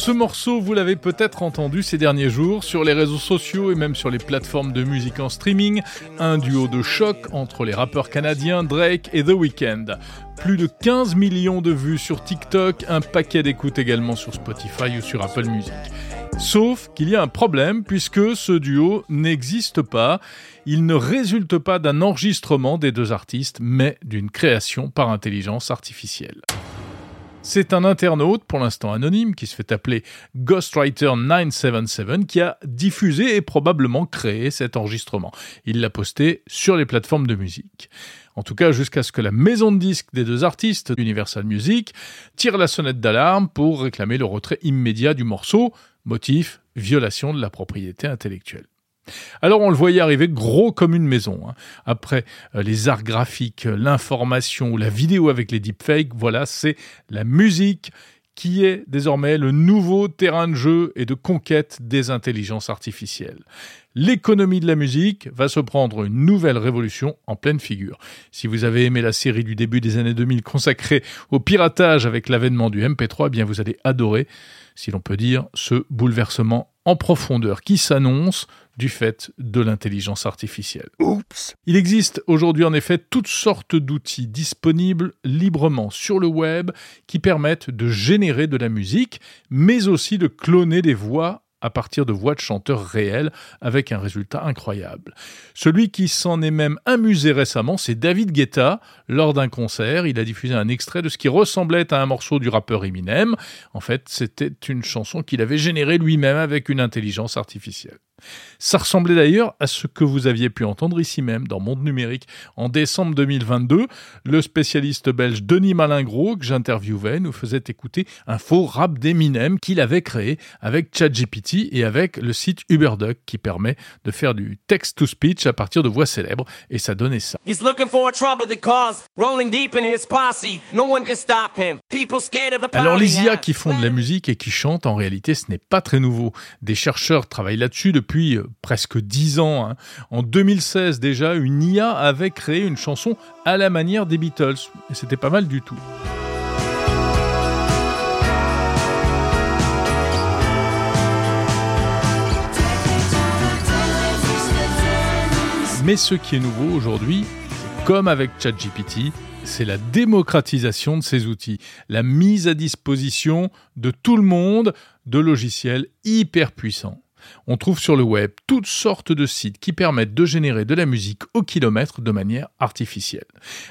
Ce morceau, vous l'avez peut-être entendu ces derniers jours sur les réseaux sociaux et même sur les plateformes de musique en streaming, un duo de choc entre les rappeurs canadiens Drake et The Weeknd. Plus de 15 millions de vues sur TikTok, un paquet d'écoutes également sur Spotify ou sur Apple Music. Sauf qu'il y a un problème puisque ce duo n'existe pas. Il ne résulte pas d'un enregistrement des deux artistes, mais d'une création par intelligence artificielle. C'est un internaute, pour l'instant anonyme, qui se fait appeler Ghostwriter977, qui a diffusé et probablement créé cet enregistrement. Il l'a posté sur les plateformes de musique. En tout cas, jusqu'à ce que la maison de disques des deux artistes, Universal Music, tire la sonnette d'alarme pour réclamer le retrait immédiat du morceau, motif violation de la propriété intellectuelle. Alors on le voyait arriver gros comme une maison. Hein. Après euh, les arts graphiques, l'information, la vidéo avec les deepfakes, voilà, c'est la musique qui est désormais le nouveau terrain de jeu et de conquête des intelligences artificielles. L'économie de la musique va se prendre une nouvelle révolution en pleine figure. Si vous avez aimé la série du début des années 2000 consacrée au piratage avec l'avènement du MP3, eh bien vous allez adorer, si l'on peut dire, ce bouleversement en profondeur qui s'annonce du fait de l'intelligence artificielle. Oups. Il existe aujourd'hui en effet toutes sortes d'outils disponibles librement sur le web qui permettent de générer de la musique, mais aussi de cloner des voix à partir de voix de chanteurs réels avec un résultat incroyable. Celui qui s'en est même amusé récemment, c'est David Guetta. Lors d'un concert, il a diffusé un extrait de ce qui ressemblait à un morceau du rappeur Eminem. En fait, c'était une chanson qu'il avait générée lui-même avec une intelligence artificielle. Ça ressemblait d'ailleurs à ce que vous aviez pu entendre ici même dans Monde Numérique en décembre 2022. Le spécialiste belge Denis Malingro, que j'interviewais, nous faisait écouter un faux rap d'Eminem qu'il avait créé avec ChatGPT et avec le site Uberduck qui permet de faire du text-to-speech à partir de voix célèbres et ça donnait ça. Alors les IA qui font de la musique et qui chantent, en réalité, ce n'est pas très nouveau. Des chercheurs travaillent là-dessus depuis depuis euh, presque dix ans. Hein. En 2016 déjà, une IA avait créé une chanson à la manière des Beatles. Et c'était pas mal du tout. Mais ce qui est nouveau aujourd'hui, comme avec ChatGPT, c'est la démocratisation de ces outils, la mise à disposition de tout le monde de logiciels hyper puissants. On trouve sur le web toutes sortes de sites qui permettent de générer de la musique au kilomètre de manière artificielle.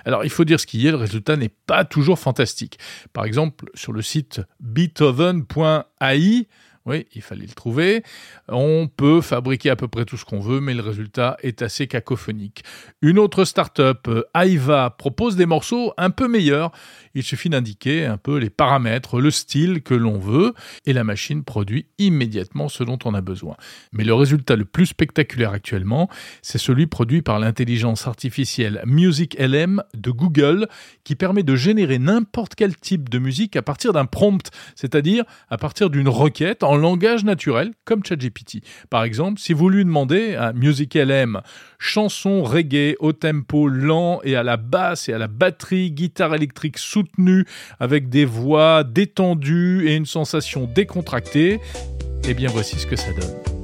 Alors il faut dire ce qui est, le résultat n'est pas toujours fantastique. Par exemple, sur le site beethoven.ai, oui, il fallait le trouver. On peut fabriquer à peu près tout ce qu'on veut, mais le résultat est assez cacophonique. Une autre start-up, euh, Aiva, propose des morceaux un peu meilleurs. Il suffit d'indiquer un peu les paramètres, le style que l'on veut, et la machine produit immédiatement ce dont on a besoin. Mais le résultat le plus spectaculaire actuellement, c'est celui produit par l'intelligence artificielle Music LM de Google, qui permet de générer n'importe quel type de musique à partir d'un prompt, c'est-à-dire à partir d'une requête en langage naturel, comme ChatGPT. Par exemple, si vous lui demandez à Music LM chanson reggae au tempo lent et à la basse et à la batterie, guitare électrique avec des voix détendues et une sensation décontractée, eh bien voici ce que ça donne.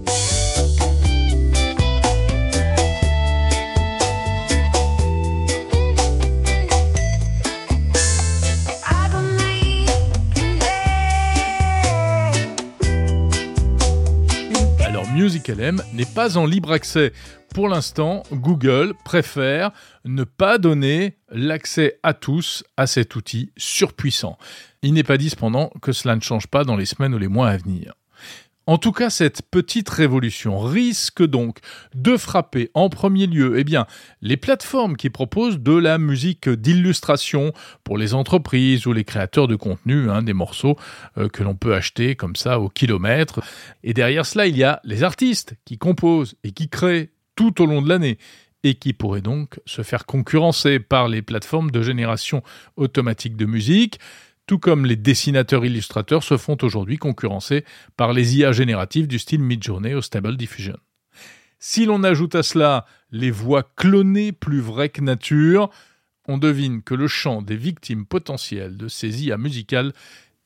Music LM n'est pas en libre accès. Pour l'instant, Google préfère ne pas donner l'accès à tous à cet outil surpuissant. Il n'est pas dit cependant que cela ne change pas dans les semaines ou les mois à venir. En tout cas, cette petite révolution risque donc de frapper en premier lieu eh bien, les plateformes qui proposent de la musique d'illustration pour les entreprises ou les créateurs de contenu, hein, des morceaux euh, que l'on peut acheter comme ça au kilomètre. Et derrière cela, il y a les artistes qui composent et qui créent tout au long de l'année et qui pourraient donc se faire concurrencer par les plateformes de génération automatique de musique tout comme les dessinateurs-illustrateurs se font aujourd'hui concurrencer par les IA génératives du style Midjourney ou Stable Diffusion. Si l'on ajoute à cela les voix clonées plus vraies que nature, on devine que le champ des victimes potentielles de ces IA musicales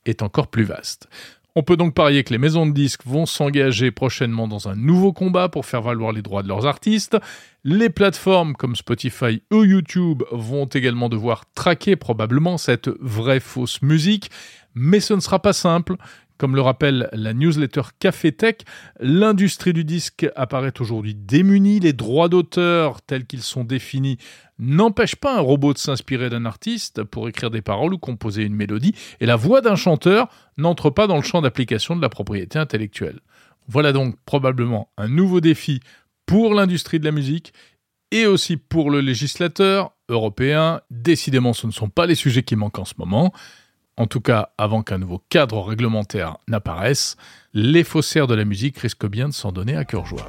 est encore plus vaste. On peut donc parier que les maisons de disques vont s'engager prochainement dans un nouveau combat pour faire valoir les droits de leurs artistes. Les plateformes comme Spotify ou YouTube vont également devoir traquer probablement cette vraie fausse musique, mais ce ne sera pas simple. Comme le rappelle la newsletter Café Tech, l'industrie du disque apparaît aujourd'hui démunie. Les droits d'auteur tels qu'ils sont définis n'empêchent pas un robot de s'inspirer d'un artiste pour écrire des paroles ou composer une mélodie, et la voix d'un chanteur n'entre pas dans le champ d'application de la propriété intellectuelle. Voilà donc probablement un nouveau défi pour l'industrie de la musique et aussi pour le législateur européen. Décidément, ce ne sont pas les sujets qui manquent en ce moment. En tout cas, avant qu'un nouveau cadre réglementaire n'apparaisse, les faussaires de la musique risquent bien de s'en donner à cœur joie.